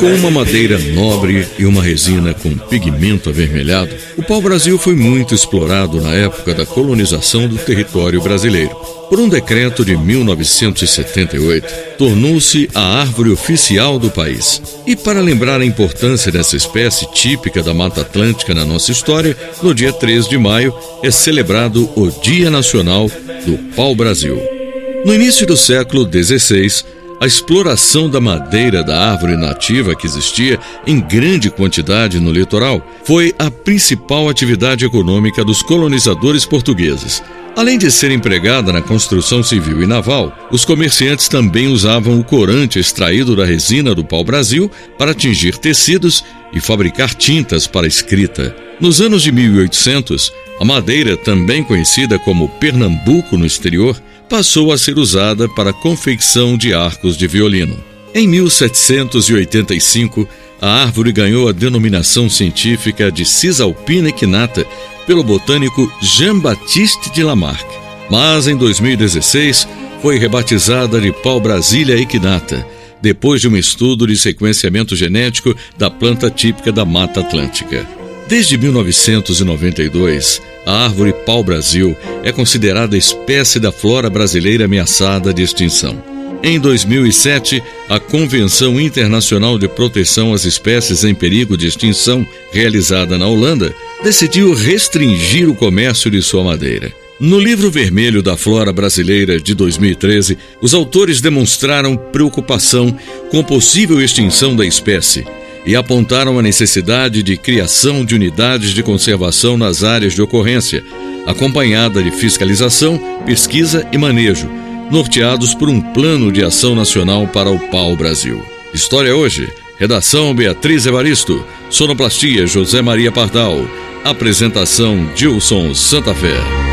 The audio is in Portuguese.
Com uma madeira nobre e uma resina com pigmento avermelhado, o pau-brasil foi muito explorado na época da colonização do território brasileiro. Por um decreto de 1978, tornou-se a árvore oficial do país. E para lembrar a importância dessa espécie típica da Mata Atlântica na nossa história, no dia 3 de maio é celebrado o Dia Nacional do Pau-Brasil. No início do século XVI, a exploração da madeira da árvore nativa que existia em grande quantidade no litoral foi a principal atividade econômica dos colonizadores portugueses. Além de ser empregada na construção civil e naval, os comerciantes também usavam o corante extraído da resina do pau-brasil para tingir tecidos e fabricar tintas para escrita. Nos anos de 1800, a madeira, também conhecida como Pernambuco no exterior, passou a ser usada para a confecção de arcos de violino. Em 1785, a árvore ganhou a denominação científica de Cisalpina equinata pelo botânico Jean-Baptiste de Lamarck. Mas em 2016 foi rebatizada de pau Brasília equinata, depois de um estudo de sequenciamento genético da planta típica da Mata Atlântica. Desde 1992, a árvore pau-brasil é considerada espécie da flora brasileira ameaçada de extinção. Em 2007, a Convenção Internacional de Proteção às Espécies em Perigo de Extinção, realizada na Holanda, decidiu restringir o comércio de sua madeira. No livro vermelho da Flora Brasileira de 2013, os autores demonstraram preocupação com possível extinção da espécie e apontaram a necessidade de criação de unidades de conservação nas áreas de ocorrência, acompanhada de fiscalização, pesquisa e manejo, norteados por um plano de ação nacional para o pau-brasil. História hoje. Redação Beatriz Evaristo. Sonoplastia José Maria Pardal. Apresentação Dilson Santa Fé.